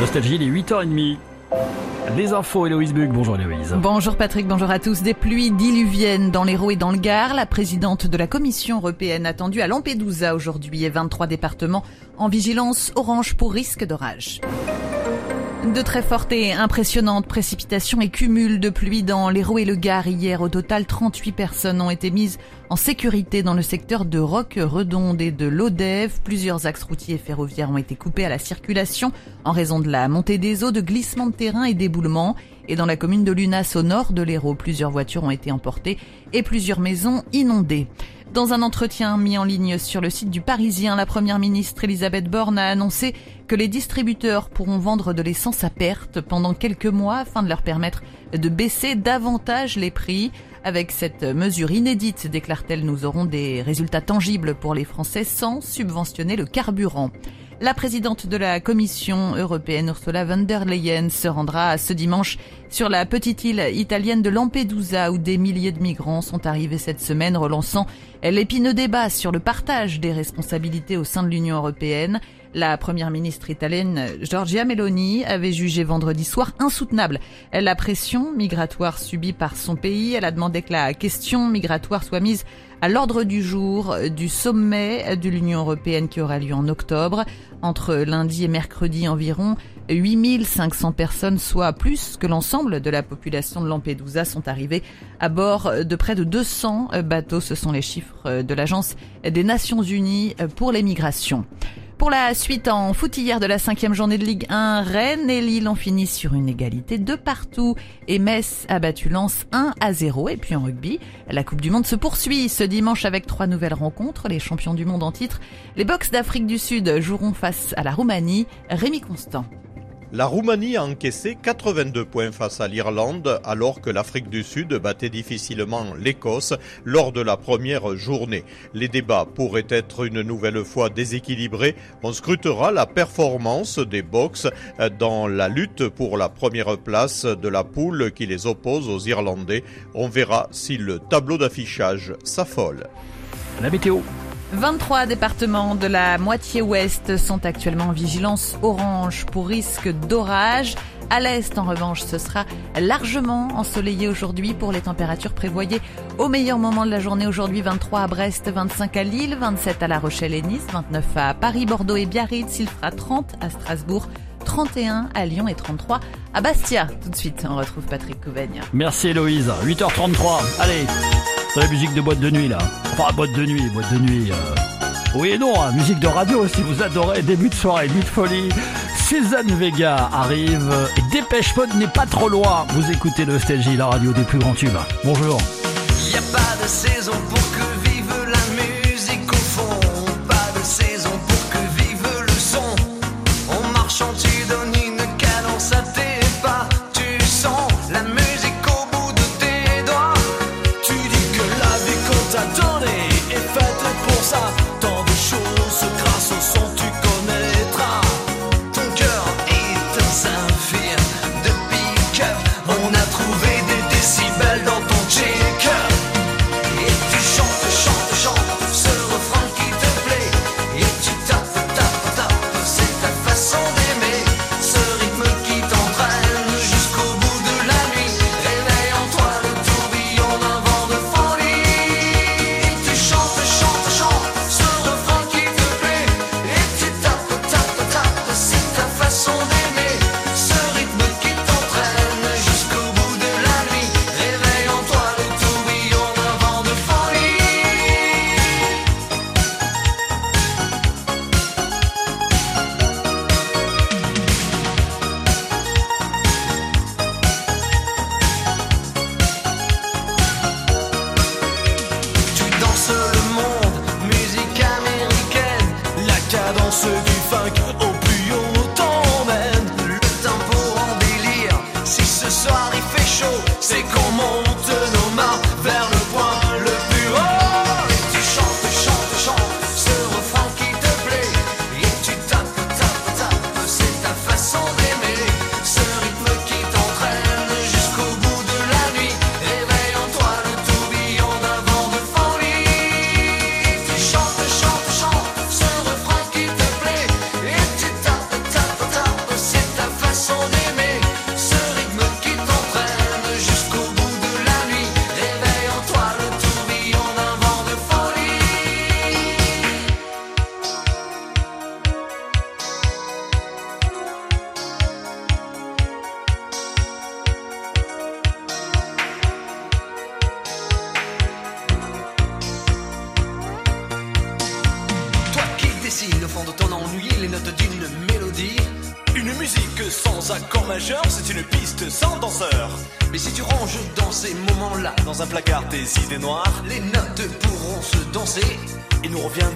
Nostalgie, il est 8h30. Les infos, Héloïse Bug. Bonjour Héloïse. Bonjour Patrick, bonjour à tous. Des pluies diluviennes dans l'Hérault et dans le Gard. La présidente de la Commission européenne attendue à Lampedusa aujourd'hui et 23 départements en vigilance orange pour risque d'orage. De très fortes et impressionnantes précipitations et cumuls de pluie dans l'Hérault et le Gard hier. Au total, 38 personnes ont été mises en sécurité dans le secteur de Roque-Redonde et de l'Odève. Plusieurs axes routiers et ferroviaires ont été coupés à la circulation en raison de la montée des eaux, de glissements de terrain et d'éboulements. Et dans la commune de Lunas au nord de l'Hérault, plusieurs voitures ont été emportées et plusieurs maisons inondées. Dans un entretien mis en ligne sur le site du Parisien, la première ministre Elisabeth Borne a annoncé que les distributeurs pourront vendre de l'essence à perte pendant quelques mois afin de leur permettre de baisser davantage les prix. Avec cette mesure inédite, déclare-t-elle, nous aurons des résultats tangibles pour les Français sans subventionner le carburant. La présidente de la Commission européenne, Ursula von der Leyen, se rendra ce dimanche sur la petite île italienne de Lampedusa où des milliers de migrants sont arrivés cette semaine, relançant l'épineux débat sur le partage des responsabilités au sein de l'Union européenne. La première ministre italienne Giorgia Meloni avait jugé vendredi soir insoutenable la pression migratoire subie par son pays. Elle a demandé que la question migratoire soit mise à l'ordre du jour du sommet de l'Union européenne qui aura lieu en octobre. Entre lundi et mercredi environ, 8500 personnes, soit plus que l'ensemble de la population de Lampedusa, sont arrivées à bord de près de 200 bateaux. Ce sont les chiffres de l'Agence des Nations Unies pour les migrations. Pour la suite en foot de la cinquième journée de Ligue 1, Rennes et Lille ont fini sur une égalité de partout et Metz a battu Lens 1 à 0. Et puis en rugby, la Coupe du Monde se poursuit ce dimanche avec trois nouvelles rencontres. Les champions du monde en titre, les Box d'Afrique du Sud joueront face à la Roumanie. Rémi Constant. La Roumanie a encaissé 82 points face à l'Irlande alors que l'Afrique du Sud battait difficilement l'Écosse lors de la première journée. Les débats pourraient être une nouvelle fois déséquilibrés. On scrutera la performance des Box dans la lutte pour la première place de la poule qui les oppose aux Irlandais. On verra si le tableau d'affichage s'affole. La météo. 23 départements de la moitié ouest sont actuellement en vigilance orange pour risque d'orage. À l'est, en revanche, ce sera largement ensoleillé aujourd'hui pour les températures prévoyées au meilleur moment de la journée aujourd'hui 23 à Brest, 25 à Lille, 27 à La Rochelle et Nice, 29 à Paris, Bordeaux et Biarritz, il fera 30 à Strasbourg. 31 à Lyon et 33 à Bastia. Tout de suite, on retrouve Patrick Couvaigne. Merci Héloïse. 8h33. Allez, c'est la musique de boîte de nuit là. Enfin, boîte de nuit, boîte de nuit. Euh... Oui et non, hein, musique de radio si vous adorez. Début de soirée, nuit de folie. Cézanne Vega arrive et Dépêche Mode n'est pas trop loin. Vous écoutez Nostalgie, la radio des plus grands tubes. Bonjour. danse du funk. Musique sans accord majeur, c'est une piste sans danseur. Mais si tu ranges dans ces moments-là, Dans un placard tes idées noires, les notes pourront se danser. et nous revient